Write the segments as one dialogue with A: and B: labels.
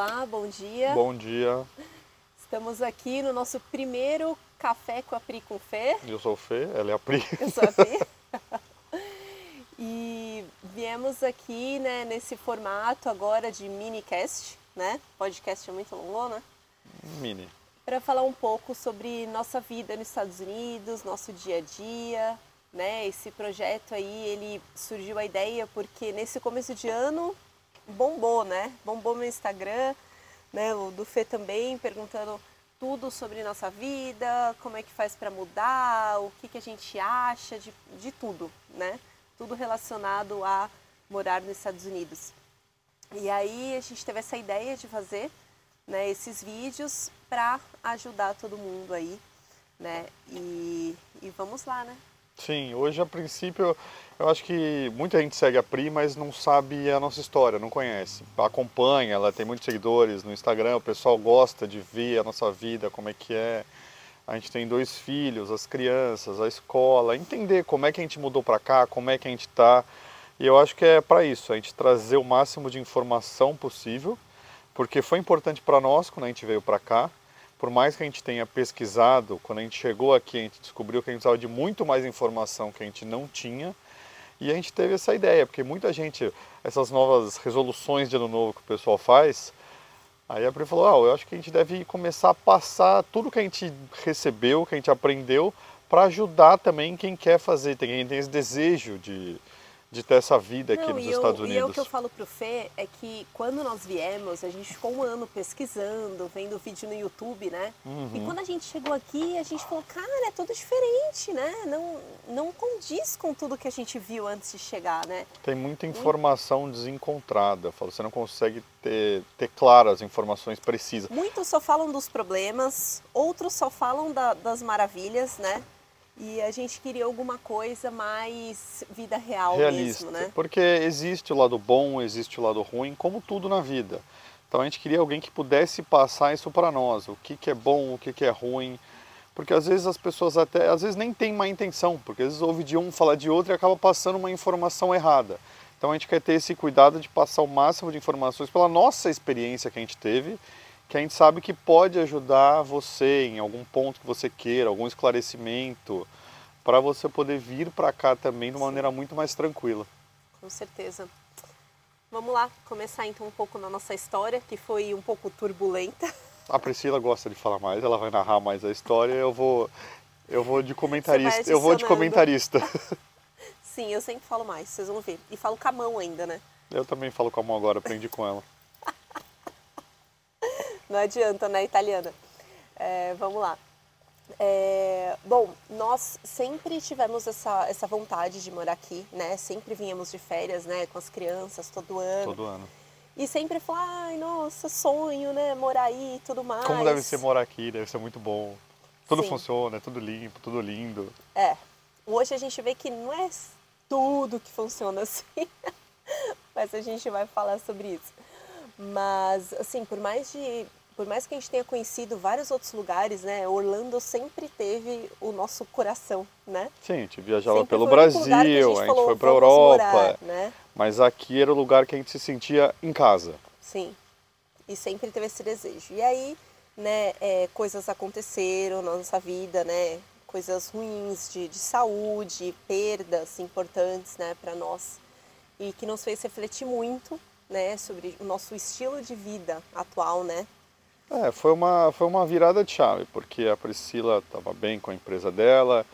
A: Olá, bom dia.
B: Bom dia.
A: Estamos aqui no nosso primeiro café com a Pri com Fê.
B: Eu sou o Fê, ela é a Pri.
A: Eu sou a Pri. e viemos aqui, né, nesse formato agora de minicast, né? Podcast é muito longo, né?
B: Mini.
A: Para falar um pouco sobre nossa vida nos Estados Unidos, nosso dia a dia, né? Esse projeto aí, ele surgiu a ideia porque nesse começo de ano bombou, né? Bombou no Instagram, né? O do Fê também perguntando tudo sobre nossa vida, como é que faz para mudar, o que, que a gente acha de, de tudo, né? Tudo relacionado a morar nos Estados Unidos. E aí a gente teve essa ideia de fazer né, esses vídeos para ajudar todo mundo aí, né? E, e vamos lá, né?
B: Sim, hoje a princípio eu acho que muita gente segue a Pri, mas não sabe a nossa história, não conhece. Acompanha, ela tem muitos seguidores no Instagram, o pessoal gosta de ver a nossa vida, como é que é. A gente tem dois filhos, as crianças, a escola, entender como é que a gente mudou para cá, como é que a gente está. E eu acho que é para isso, a gente trazer o máximo de informação possível, porque foi importante para nós quando a gente veio para cá por mais que a gente tenha pesquisado, quando a gente chegou aqui, a gente descobriu que a gente precisava de muito mais informação que a gente não tinha. E a gente teve essa ideia, porque muita gente, essas novas resoluções de ano novo que o pessoal faz, aí a Pri falou: ah, eu acho que a gente deve começar a passar tudo que a gente recebeu, que a gente aprendeu, para ajudar também quem quer fazer, quem tem esse desejo de, de ter essa vida aqui
A: Não,
B: nos
A: eu,
B: Estados
A: E
B: Unidos.
A: o que eu falo pro Fê é que quando nós viemos, a gente ficou um ano pesquisando, vendo vídeo no YouTube, né?
B: Uhum.
A: E quando a gente chegou aqui, a gente falou, cara, é tudo diferente, né? Não, não condiz com tudo que a gente viu antes de chegar, né?
B: Tem muita informação desencontrada. Eu falo, você não consegue ter, ter claras as informações precisas.
A: Muitos só falam dos problemas, outros só falam da- das maravilhas, né? E a gente queria alguma coisa mais vida real
B: realista.
A: mesmo, né?
B: Porque existe o lado bom, existe o lado ruim, como tudo na vida. Então a gente queria alguém que pudesse passar isso para nós, o que, que é bom, o que, que é ruim. Porque às vezes as pessoas até, às vezes nem tem má intenção, porque às vezes ouve de um falar de outro e acaba passando uma informação errada. Então a gente quer ter esse cuidado de passar o máximo de informações pela nossa experiência que a gente teve, que a gente sabe que pode ajudar você em algum ponto que você queira, algum esclarecimento, para você poder vir para cá também de uma
A: Sim.
B: maneira muito mais tranquila.
A: Com certeza. Vamos lá, começar então um pouco na nossa história, que foi um pouco turbulenta.
B: A Priscila gosta de falar mais, ela vai narrar mais a história, eu vou eu vou de comentarista, eu vou de comentarista.
A: Sim, eu sempre falo mais, vocês vão ver. E falo com a mão ainda, né?
B: Eu também falo com a mão agora, aprendi com ela.
A: Não adianta, né, italiana? É, vamos lá. É, bom, nós sempre tivemos essa, essa vontade de morar aqui, né? Sempre vinhamos de férias, né, com as crianças todo ano.
B: Todo ano.
A: E sempre falar, ai, nossa, sonho, né, morar aí e tudo mais.
B: Como deve ser morar aqui, deve ser muito bom. Tudo
A: Sim.
B: funciona, é tudo limpo, tudo lindo.
A: É. Hoje a gente vê que não é tudo que funciona assim. Mas a gente vai falar sobre isso. Mas, assim, por mais de. Por mais que a gente tenha conhecido vários outros lugares, né? Orlando sempre teve o nosso coração, né?
B: Sim, a gente viajava
A: Sempre
B: pelo Brasil,
A: lugar que
B: a gente,
A: falou,
B: foi
A: "Vamos
B: Europa,
A: morar", né?
B: mas aqui era o lugar que a gente se sentia em casa.
A: Sim. E sempre teve esse desejo. E aí, né, é, coisas aconteceram na nossa vida, né? Coisas ruins de, de saúde, perdas importantes, né, para nós. E que nos fez refletir muito, né, sobre o nosso estilo de vida atual, né?
B: É, foi uma, foi uma virada de chave, porque a Priscila estava bem com a empresa dela,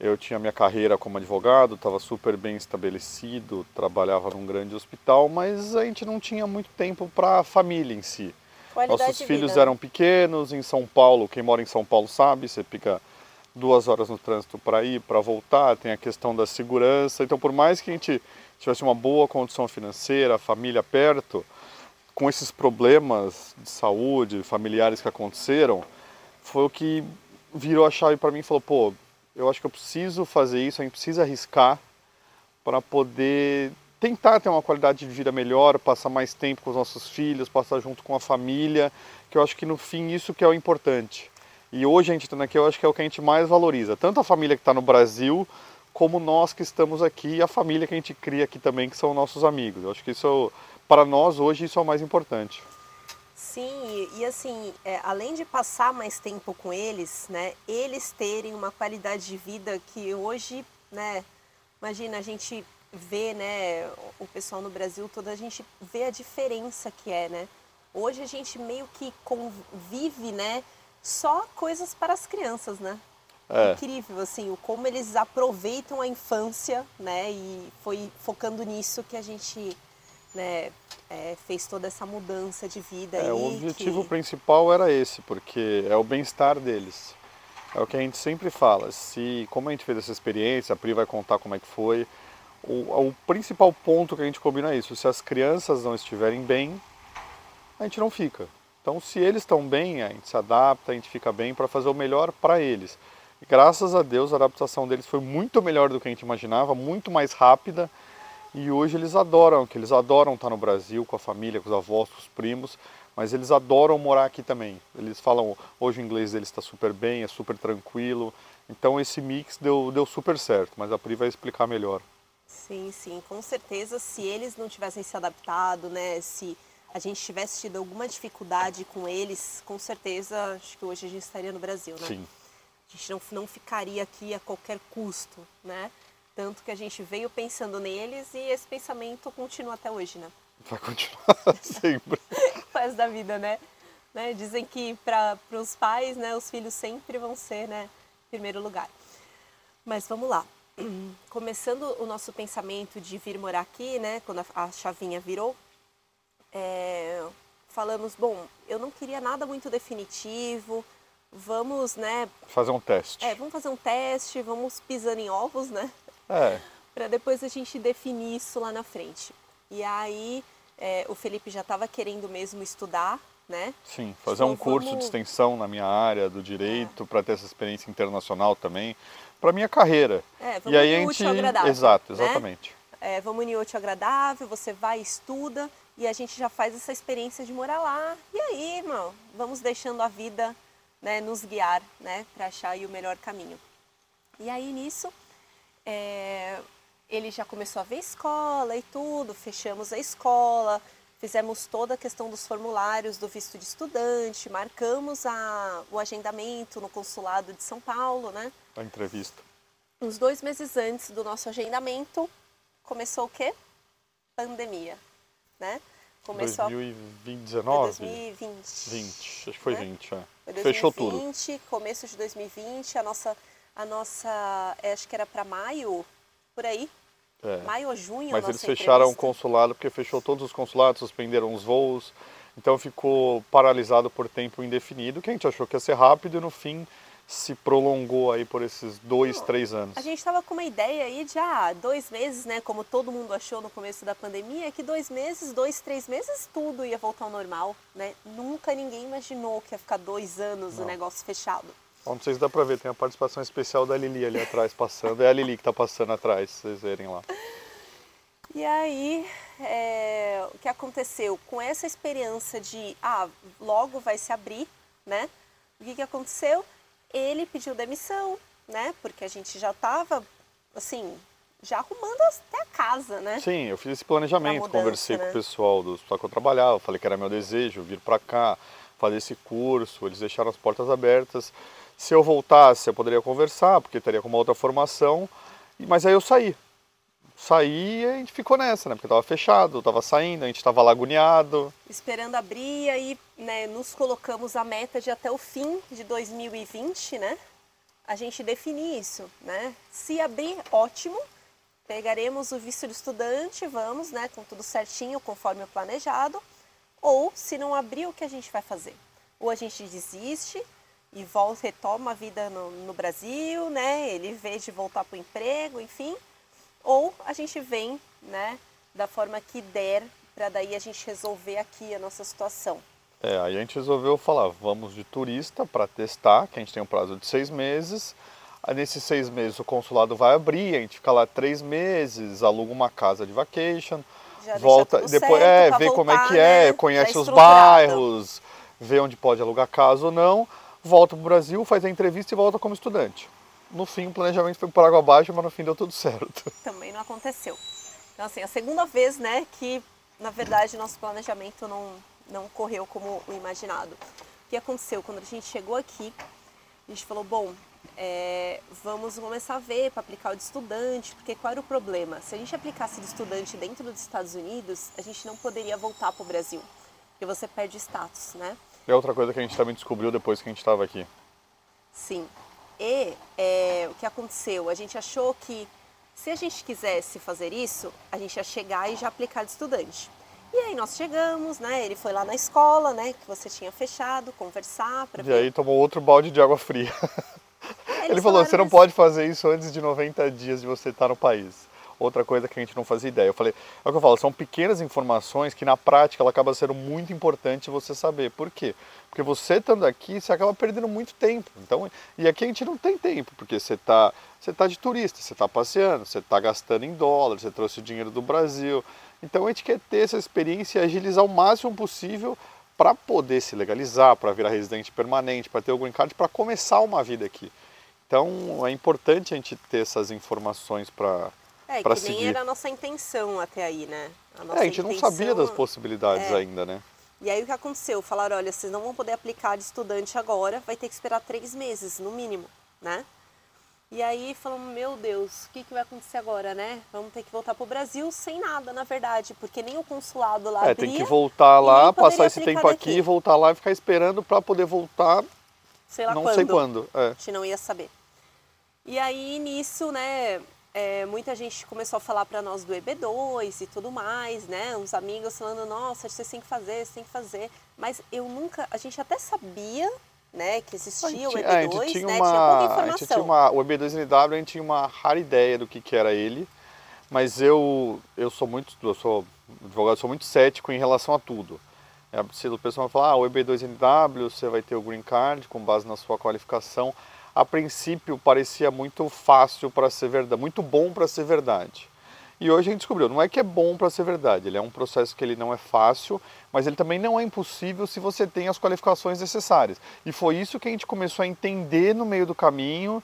B: eu tinha minha carreira como advogado, estava super bem estabelecido, trabalhava num grande hospital, mas a gente não tinha muito tempo para a família em si.
A: Qualidade
B: Nossos filhos eram pequenos, em São Paulo, quem mora em São Paulo sabe, você fica duas horas no trânsito para ir, para voltar, tem a questão da segurança. Então, por mais que a gente tivesse uma boa condição financeira, família perto, com esses problemas de saúde, familiares que aconteceram, foi o que virou a chave para mim e falou: pô, eu acho que eu preciso fazer isso, a gente precisa arriscar para poder tentar ter uma qualidade de vida melhor, passar mais tempo com os nossos filhos, passar junto com a família, que eu acho que no fim isso que é o importante. E hoje a gente estando aqui, eu acho que é o que a gente mais valoriza, tanto a família que está no Brasil, como nós que estamos aqui e a família que a gente cria aqui também, que são nossos amigos. Eu acho que isso, para nós hoje, isso é o mais importante.
A: Sim, e, assim, é, além de passar mais tempo com eles, né, eles terem uma qualidade de vida que hoje, né, imagina a gente vê, né, o pessoal no Brasil todo, a gente vê a diferença que é, né? Hoje a gente meio que convive, né, só coisas para as crianças, né? É. Incrível, assim, o como eles aproveitam a infância, né? E foi focando nisso que a gente né, é, fez toda essa mudança de vida.
B: É,
A: aí,
B: o objetivo que... principal era esse, porque é o bem-estar deles. É o que a gente sempre fala. Se, como a gente fez essa experiência, a Pri vai contar como é que foi. O, o principal ponto que a gente combina é isso. Se as crianças não estiverem bem, a gente não fica. Então, se eles estão bem, a gente se adapta, a gente fica bem para fazer o melhor para eles. E graças a Deus, a adaptação deles foi muito melhor do que a gente imaginava, muito mais rápida. E hoje eles adoram, que eles adoram estar no Brasil com a família, com os avós, com os primos, mas eles adoram morar aqui também. Eles falam, hoje o inglês deles está super bem, é super tranquilo. Então esse mix deu, deu super certo, mas a Pri vai explicar melhor.
A: Sim, sim, com certeza se eles não tivessem se adaptado, né, se a gente tivesse tido alguma dificuldade com eles, com certeza acho que hoje a gente estaria no Brasil, né?
B: Sim.
A: A gente não, não ficaria aqui a qualquer custo, né? Tanto que a gente veio pensando neles e esse pensamento continua até hoje, né?
B: Vai continuar sempre.
A: Faz da vida, né? né? Dizem que para os pais, né, os filhos sempre vão ser, né, primeiro lugar. Mas vamos lá. Começando o nosso pensamento de vir morar aqui, né, quando a chavinha virou, é, falamos, bom, eu não queria nada muito definitivo, vamos, né?
B: Fazer um teste.
A: É, vamos fazer um teste, vamos pisando em ovos, né?
B: É.
A: Para depois a gente definir isso lá na frente. E aí é, o Felipe já estava querendo mesmo estudar, né?
B: Sim, fazer um curso vamos... de extensão na minha área do direito é. para ter essa experiência internacional também, para minha carreira.
A: É, vamos e aí a gente... útil agradável.
B: Exato, né? exatamente.
A: Né? É, vamos unir útil agradável, você vai, estuda e a gente já faz essa experiência de morar lá. E aí, irmão, vamos deixando a vida né, nos guiar, né, para achar o melhor caminho. E aí nisso é, ele já começou a ver escola e tudo, fechamos a escola, fizemos toda a questão dos formulários do visto de estudante, marcamos a, o agendamento no consulado de São Paulo, né?
B: A entrevista.
A: Uns dois meses antes do nosso agendamento, começou o quê? Pandemia, né?
B: Começou 2019?
A: 2020.
B: 20, acho que foi
A: né?
B: 20, é.
A: Foi 2020,
B: Fechou tudo.
A: começo de 2020, a nossa a nossa, é, acho que era para maio, por aí. É. Maio ou junho.
B: Mas eles fecharam
A: entrevista.
B: o consulado porque fechou todos os consulados, suspenderam os voos. Então ficou paralisado por tempo indefinido, que a gente achou que ia ser rápido e no fim se prolongou aí por esses dois, três anos.
A: A gente estava com uma ideia aí de ah, dois meses, né? Como todo mundo achou no começo da pandemia, que dois meses, dois, três meses, tudo ia voltar ao normal, né? Nunca ninguém imaginou que ia ficar dois anos Não. o negócio fechado.
B: Não sei se dá pra ver, tem a participação especial da Lili ali atrás passando. É a Lili que tá passando atrás, se vocês verem lá.
A: E aí, é, o que aconteceu? Com essa experiência de, ah, logo vai se abrir, né? O que, que aconteceu? Ele pediu demissão, né? Porque a gente já tava, assim, já arrumando até a casa, né?
B: Sim, eu fiz esse planejamento, mudança, conversei né? com o pessoal do hospital que eu trabalhava, falei que era meu desejo vir para cá, fazer esse curso, eles deixaram as portas abertas. Se eu voltasse, eu poderia conversar, porque teria com uma outra formação, mas aí eu saí. Saí e a gente ficou nessa, né? Porque estava fechado, estava saindo, a gente estava laguneado.
A: Esperando abrir, e aí né, nos colocamos a meta de até o fim de 2020, né? A gente definir isso, né? Se abrir, ótimo, pegaremos o visto de estudante, vamos, né, com tudo certinho, conforme o planejado. Ou, se não abrir, o que a gente vai fazer? Ou a gente desiste e volta, retoma a vida no, no Brasil, né? Ele vê de voltar para o emprego, enfim. Ou a gente vem, né, da forma que der, para daí a gente resolver aqui a nossa situação.
B: É, aí a gente resolveu falar, vamos de turista para testar, que a gente tem um prazo de seis meses. Aí nesses seis meses o consulado vai abrir, a gente fica lá três meses, aluga uma casa de vacation,
A: Já
B: volta, depois é, vê voltar, como é que é, né? conhece tá os bairros, vê onde pode alugar casa ou não volta para o Brasil, faz a entrevista e volta como estudante. No fim, o planejamento foi por água abaixo, mas no fim deu tudo certo.
A: Também não aconteceu. Então, assim, a segunda vez, né, que na verdade nosso planejamento não, não correu como o imaginado. O que aconteceu? Quando a gente chegou aqui, a gente falou, bom, é, vamos começar a ver para aplicar o de estudante, porque qual era o problema? Se a gente aplicasse de estudante dentro dos Estados Unidos, a gente não poderia voltar para o Brasil, porque você perde status, né?
B: É outra coisa que a gente também descobriu depois que a gente estava aqui.
A: Sim. E é, o que aconteceu? A gente achou que se a gente quisesse fazer isso, a gente ia chegar e já aplicar de estudante. E aí nós chegamos, né? Ele foi lá na escola, né? Que você tinha fechado, conversar para
B: E aí tomou outro balde de água fria. Ele, Ele falou, você não pode fazer isso antes de 90 dias de você estar no país. Outra coisa que a gente não fazia ideia. Eu falei, é o que eu falo, são pequenas informações que na prática ela acaba sendo muito importante você saber. Por quê? Porque você estando aqui, você acaba perdendo muito tempo. Então, e aqui a gente não tem tempo, porque você está você tá de turista, você está passeando, você está gastando em dólar, você trouxe o dinheiro do Brasil. Então a gente quer ter essa experiência e agilizar o máximo possível para poder se legalizar, para virar residente permanente, para ter o green card, para começar uma vida aqui. Então é importante a gente ter essas informações para
A: é,
B: que
A: seguir. nem era a nossa intenção até aí, né?
B: A, é, a gente intenção... não sabia das possibilidades é. ainda, né?
A: E aí o que aconteceu? Falaram, olha, vocês não vão poder aplicar de estudante agora, vai ter que esperar três meses, no mínimo, né? E aí falamos, meu Deus, o que, que vai acontecer agora, né? Vamos ter que voltar para o Brasil sem nada, na verdade, porque nem o consulado lá
B: É, tem que voltar lá, passar esse tempo aqui, daqui. voltar lá e ficar esperando para poder voltar,
A: sei lá
B: não
A: quando.
B: sei quando. É.
A: A gente não ia saber. E aí, nisso, né, é, muita gente começou a falar para nós do EB2 e tudo mais, né? Uns amigos falando, nossa, vocês têm que fazer, vocês têm que fazer. Mas eu nunca, a gente até sabia, né, que existia gente, o EB2, é, né? Tinha, uma, tinha pouca informação.
B: tinha uma, o EB2NW, a gente tinha uma rara ideia do que, que era ele, mas eu, eu sou muito, eu sou advogado, sou muito cético em relação a tudo. É, se o pessoal falar, ah, o EB2NW, você vai ter o Green Card com base na sua qualificação, a princípio parecia muito fácil para ser verdade, muito bom para ser verdade. E hoje a gente descobriu, não é que é bom para ser verdade, ele é um processo que ele não é fácil, mas ele também não é impossível se você tem as qualificações necessárias. E foi isso que a gente começou a entender no meio do caminho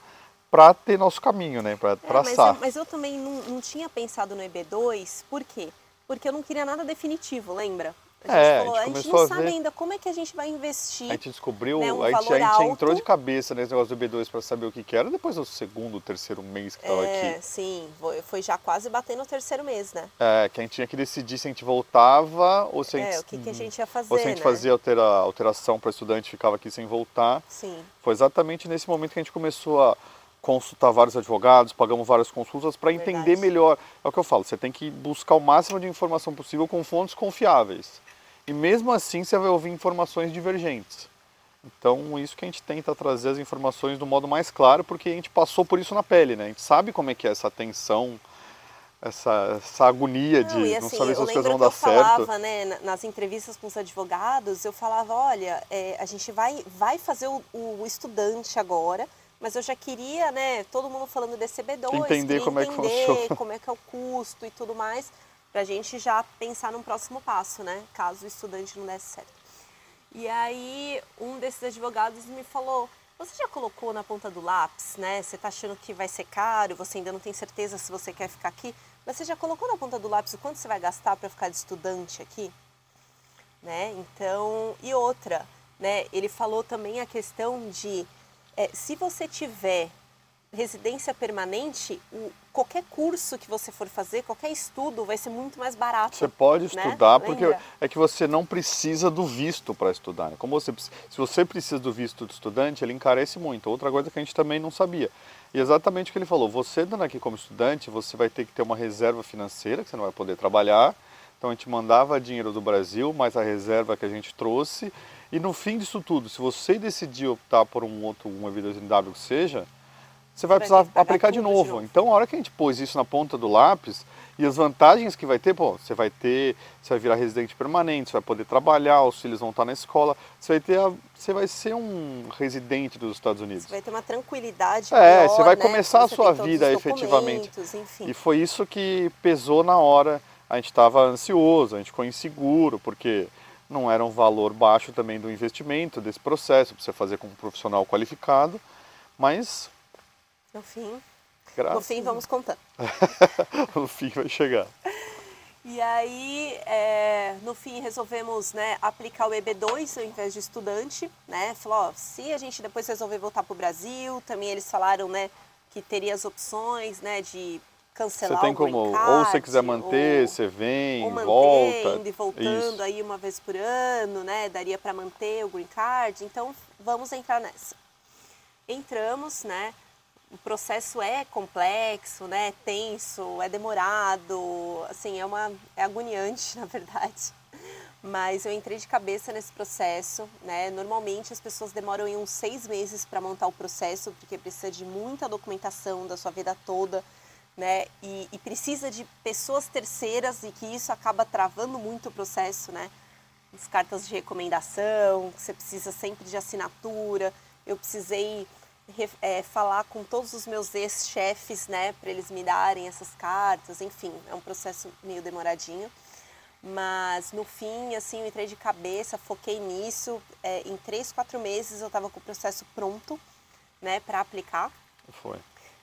B: para ter nosso caminho, né, para traçar.
A: É, mas, eu, mas eu também não, não tinha pensado no EB2, por quê? Porque eu não queria nada definitivo, lembra? A gente é, falou, a gente, a gente não sabe ver... ainda como é que a gente vai investir.
B: A gente descobriu, né, um a, gente, a gente entrou de cabeça nesse negócio do B2 para saber o que, que era depois do segundo, terceiro mês que estava
A: é,
B: aqui.
A: Sim, foi já quase batendo o terceiro mês, né?
B: É, que a gente tinha que decidir se a gente voltava ou se a gente.
A: É, o que, que a gente ia fazer.
B: Ou se a gente
A: né?
B: fazia altera, alteração para estudante ficava aqui sem voltar.
A: Sim.
B: Foi exatamente nesse momento que a gente começou a consultar vários advogados, pagamos várias consultas para entender melhor. É o que eu falo, você tem que buscar o máximo de informação possível com fontes confiáveis. E mesmo assim você vai ouvir informações divergentes. Então, isso que a gente tenta trazer as informações do modo mais claro, porque a gente passou por isso na pele, né? A gente sabe como é que é essa tensão, essa, essa agonia não, de assim, não saber se as coisas vão dar certo. Eu
A: falava, né, nas entrevistas com os advogados, eu falava, olha, é, a gente vai, vai fazer o, o, estudante agora, mas eu já queria, né, todo mundo falando desse B2,
B: entender como
A: entender
B: é que funciona.
A: como é que é o custo e tudo mais para a gente já pensar num próximo passo, né? Caso o estudante não desse certo. E aí um desses advogados me falou: você já colocou na ponta do lápis, né? Você está achando que vai ser caro, você ainda não tem certeza se você quer ficar aqui, mas você já colocou na ponta do lápis o quanto você vai gastar para ficar de estudante aqui? Né? Então, e outra, né? Ele falou também a questão de é, se você tiver residência permanente, o, qualquer curso que você for fazer, qualquer estudo vai ser muito mais barato.
B: Você pode né? estudar né? porque é que você não precisa do visto para estudar. Né? Como você, se você precisa do visto de estudante, ele encarece muito. Outra coisa que a gente também não sabia. E exatamente o que ele falou, você estando aqui como estudante, você vai ter que ter uma reserva financeira, que você não vai poder trabalhar. Então a gente mandava dinheiro do Brasil, mais a reserva que a gente trouxe. E no fim disso tudo, se você decidir optar por um outro, uma vida W que seja, você vai precisar aplicar de novo. de novo. Então, a hora que a gente pôs isso na ponta do lápis, e as vantagens que vai ter, pô, você vai ter, você vai virar residente permanente, você vai poder trabalhar, os filhos vão estar na escola, você vai ter, a, você vai ser um residente dos Estados Unidos. Você
A: vai ter uma tranquilidade
B: É,
A: maior,
B: você vai
A: né?
B: começar a sua vida efetivamente.
A: Enfim.
B: E foi isso que pesou na hora. A gente estava ansioso, a gente ficou inseguro, porque não era um valor baixo também do investimento desse processo, para você fazer com um profissional qualificado, mas
A: no fim,
B: Graças
A: no fim vamos contar.
B: o fim vai chegar.
A: E aí, é, no fim, resolvemos né, aplicar o EB2 ao invés de estudante, né? Falou, ó, se a gente depois resolver voltar para o Brasil, também eles falaram, né, que teria as opções, né, de cancelar
B: você tem
A: o
B: como,
A: card,
B: ou você quiser manter,
A: ou,
B: você vem,
A: ou manter,
B: volta.
A: indo e voltando
B: Isso.
A: aí uma vez por ano, né? Daria para manter o green card. Então, vamos entrar nessa. Entramos, né? O processo é complexo, né? É tenso, é demorado, assim, é uma é agoniante, na verdade. Mas eu entrei de cabeça nesse processo, né? Normalmente as pessoas demoram em uns seis meses para montar o processo, porque precisa de muita documentação da sua vida toda, né? E, e precisa de pessoas terceiras e que isso acaba travando muito o processo, né? As cartas de recomendação, você precisa sempre de assinatura. Eu precisei é, falar com todos os meus ex-chefes, né, para eles me darem essas cartas. Enfim, é um processo meio demoradinho. Mas no fim, assim, eu entrei de cabeça, foquei nisso. É, em três, quatro meses eu estava com o processo pronto, né, para aplicar.
B: Foi.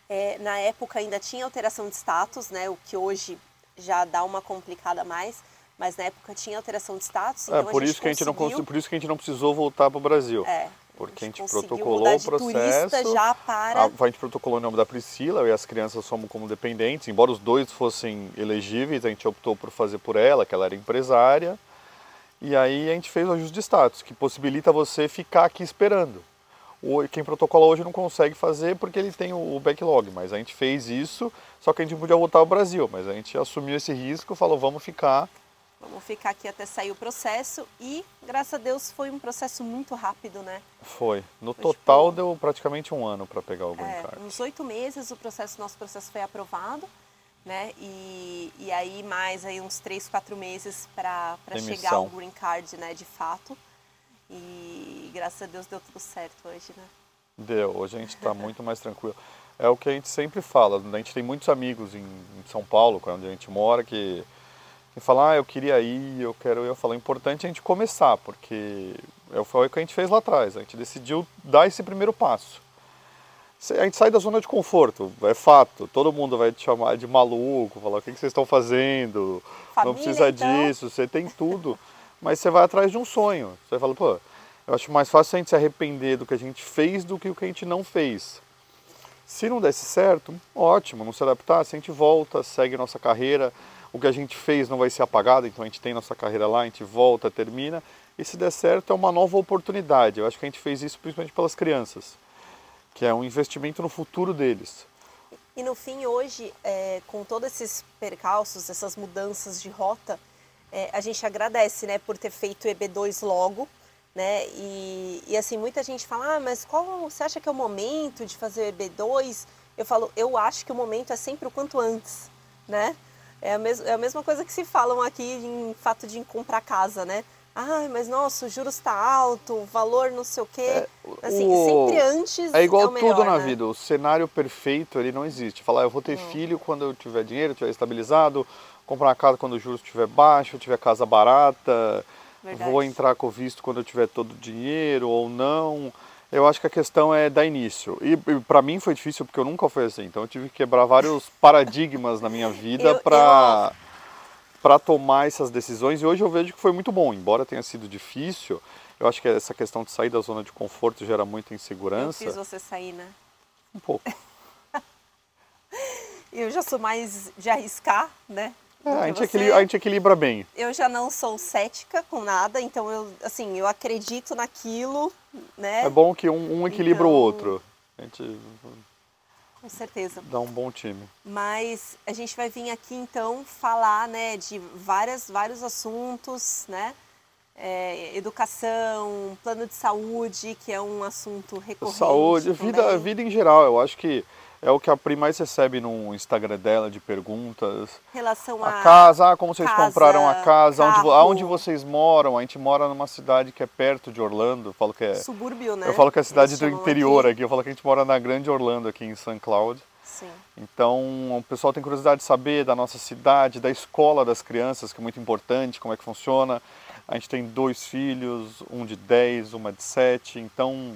A: É, na época ainda tinha alteração de status, né, o que hoje já dá uma complicada mais. Mas na época tinha alteração de status.
B: É,
A: então
B: por
A: a gente
B: isso que a gente não por isso que a gente não precisou voltar para o Brasil.
A: É,
B: Porque a gente
A: conseguiu
B: protocolou
A: mudar
B: o processo.
A: já para.
B: A, a gente protocolou em nome da Priscila, eu e as crianças somos como dependentes, embora os dois fossem elegíveis, a gente optou por fazer por ela, que ela era empresária. E aí a gente fez o ajuste de status, que possibilita você ficar aqui esperando. Quem protocola hoje não consegue fazer porque ele tem o, backlog, mas a gente fez isso, só que a gente não podia voltar ao Brasil, mas a gente assumiu esse risco, falou vamos ficar.
A: Vamos ficar aqui até sair o processo e, graças a Deus, foi um processo muito rápido, né?
B: Foi. No
A: Foi
B: total
A: tipo-
B: deu praticamente um ano para pegar o green
A: É,
B: card.
A: uns oito meses o processo, nosso processo foi aprovado, né? E, e aí mais aí uns três, quatro meses para chegar o green card, né? De fato. E graças a Deus deu tudo certo hoje, né?
B: Deu, hoje a gente está muito mais tranquilo. É o que a gente sempre fala, a gente tem muitos amigos em, em São Paulo, onde a gente mora, que, que falam, ah, eu queria ir, eu quero ir. Eu falo, é importante a gente começar, porque é, foi o que a gente fez lá atrás, a gente decidiu dar esse primeiro passo. A gente sai da zona de conforto, é fato, todo mundo vai te chamar de maluco, falar, o que que vocês estão fazendo? não
A: Família,
B: precisa
A: então?
B: disso, você tem tudo. Mas você vai atrás de um sonho. Você fala, pô, eu acho mais fácil a gente se arrepender do que a gente fez do que o que a gente não fez. Se não desse certo, ótimo, não se adaptar, se a gente volta, segue nossa carreira, o que a gente fez não vai ser apagado, então a gente tem nossa carreira lá, a gente volta, termina. E se der certo, é uma nova oportunidade. Eu acho que a gente fez isso principalmente pelas crianças, que é um investimento no futuro deles.
A: E no fim, hoje, é, com todos esses percalços, essas mudanças de rota, é, a gente agradece, né, por ter feito o EB2 logo, né? E, e assim, muita gente fala, ah, mas qual você acha que é o momento de fazer o EB2? Eu falo, eu acho que o momento é sempre o quanto antes, né? É a, mes é a mesma coisa que se falam aqui em fato de comprar casa, né? Ai, mas nossa, o juros está alto, o valor não sei o quê. assim,
B: o-
A: sempre antes
B: É igual
A: o melhor,
B: tudo na
A: né?
B: vida, o cenário perfeito ele não existe. Falar, eu vou ter filho quando eu tiver dinheiro, tiver estabilizado, comprar uma casa quando o juros estiver baixo, tiver casa barata,
A: Verdade.
B: vou entrar com o visto quando eu tiver todo o dinheiro ou não. Eu acho que a questão é dar início. E, e para mim foi difícil porque eu nunca fui assim. Então eu tive que quebrar vários paradigmas na minha vida
A: Eu-
B: para para tomar essas decisões. E hoje eu vejo que foi muito bom, embora tenha sido difícil. Eu acho que essa questão de sair da zona de conforto gera muita
A: Eu
B: insegurança.
A: fiz você sair, né?
B: Um pouco.
A: Eu já sou mais de arriscar, né?
B: É, a, gente
A: você.
B: equilibra, a gente equilibra bem.
A: Eu já não sou cética com nada, então eu, assim, eu acredito naquilo, né?
B: É bom que um, um equilibra o
A: Então-
B: outro. A gente
A: Com certeza.
B: dá um bom time.
A: Mas a gente vai vir aqui então falar, né, de várias, vários assuntos, né? É, educação, plano de saúde, que é um assunto recorrente.
B: Saúde, vida, vida em geral. Eu acho que é o que a Pri mais recebe no Instagram dela de perguntas.
A: Relação a,
B: A casa, ah, como vocês
A: casa,
B: compraram a casa, onde, aonde vocês moram. A gente mora numa cidade que é perto de Orlando. Eu falo que é,
A: subúrbio, né?
B: eu falo que é a cidade
A: Eles
B: do interior
A: aqui.
B: aqui. Eu falo que a gente mora na grande Orlando aqui em St. Cloud.
A: Sim.
B: Então, o pessoal tem curiosidade de saber da nossa cidade, da escola das crianças, que é muito importante, como é que funciona. A gente tem dois filhos, um de 10, uma de 7, então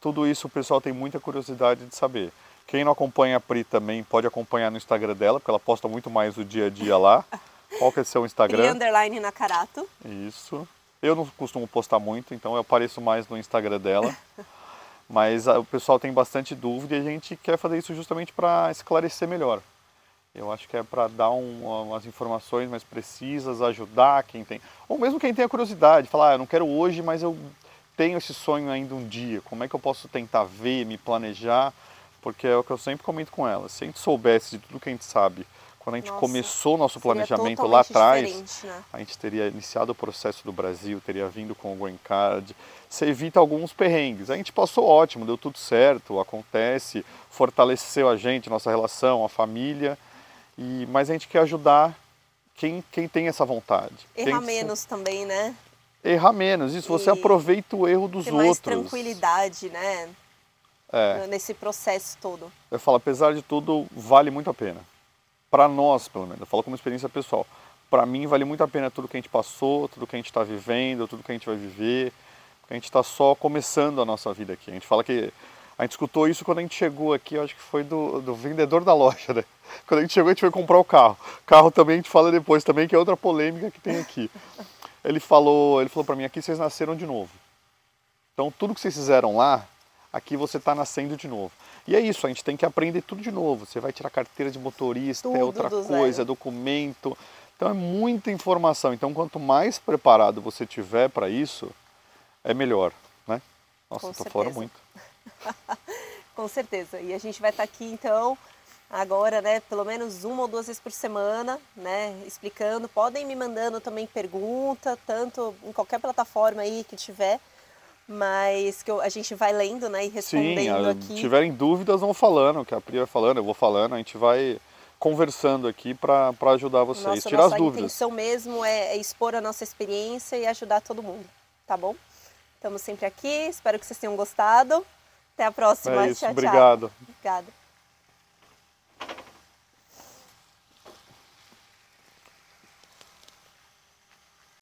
B: tudo isso o pessoal tem muita curiosidade de saber. Quem não acompanha a Pri também pode acompanhar no Instagram dela, porque ela posta muito mais o dia a dia lá. Qual que é o seu Instagram?
A: Pri underline Nakarato.
B: Isso. Eu não costumo postar muito, então eu apareço mais no Instagram dela. Mas o pessoal tem bastante dúvida e a gente quer fazer isso justamente para esclarecer melhor. Eu acho que é para dar um, umas informações mais precisas, ajudar quem tem. Ou mesmo quem tem a curiosidade, falar, ah, eu não quero hoje, mas eu tenho esse sonho ainda um dia. Como é que eu posso tentar ver, me planejar? Porque é o que eu sempre comento com ela. Se a gente soubesse de tudo que a gente sabe quando a gente Nossa, começou o nosso planejamento lá atrás, né? a gente teria iniciado o processo do Brasil, teria vindo com o Green Card. Você evita alguns perrengues. A gente passou ótimo, deu tudo certo, acontece, fortaleceu a gente, nossa relação, a família. E, mas a gente quer ajudar quem, quem tem essa vontade.
A: Errar menos também, né?
B: Errar menos, isso, você aproveita o erro dos ter outros. mais
A: tranquilidade, né? É. Nesse processo todo.
B: Eu falo, apesar de tudo, vale muito a pena para nós, pelo menos, eu falo como experiência pessoal. Para mim, vale muito a pena tudo que a gente passou, tudo que a gente está vivendo, tudo que a gente vai viver. A gente está só começando a nossa vida aqui. A gente fala que a gente escutou isso quando a gente chegou aqui, eu acho que foi do, do vendedor da loja, né? Quando a gente chegou, a gente foi comprar o carro. Carro também a gente fala depois também, que é outra polêmica que tem aqui. Ele falou, ele falou para mim, aqui vocês nasceram de novo. Então tudo que vocês fizeram lá, aqui você está nascendo de novo. E é isso, a gente tem que aprender tudo de novo. Você vai tirar carteira de motorista, é tudo é outra coisa, documento. Então é muita informação. Então quanto mais preparado você tiver para isso, é melhor, né? Nossa, estou fora muito.
A: Com certeza. E a gente vai estar tá aqui então agora, né, pelo menos uma ou duas vezes por semana, né, explicando. Podem me mandando também pergunta, tanto em qualquer plataforma aí que tiver mas que a gente vai lendo né, e respondendo Sim, aqui.
B: Se tiverem dúvidas, vão falando, que a Pri vai falando, eu vou falando, a gente vai conversando aqui para ajudar vocês, nossa, tirar
A: nossa
B: as dúvidas. A
A: intenção mesmo é, é, expor a nossa experiência e ajudar todo mundo, tá bom? Estamos sempre aqui, espero que vocês tenham gostado. Até a próxima.
B: É isso, tchau, obrigado.
A: Tchau. Obrigada.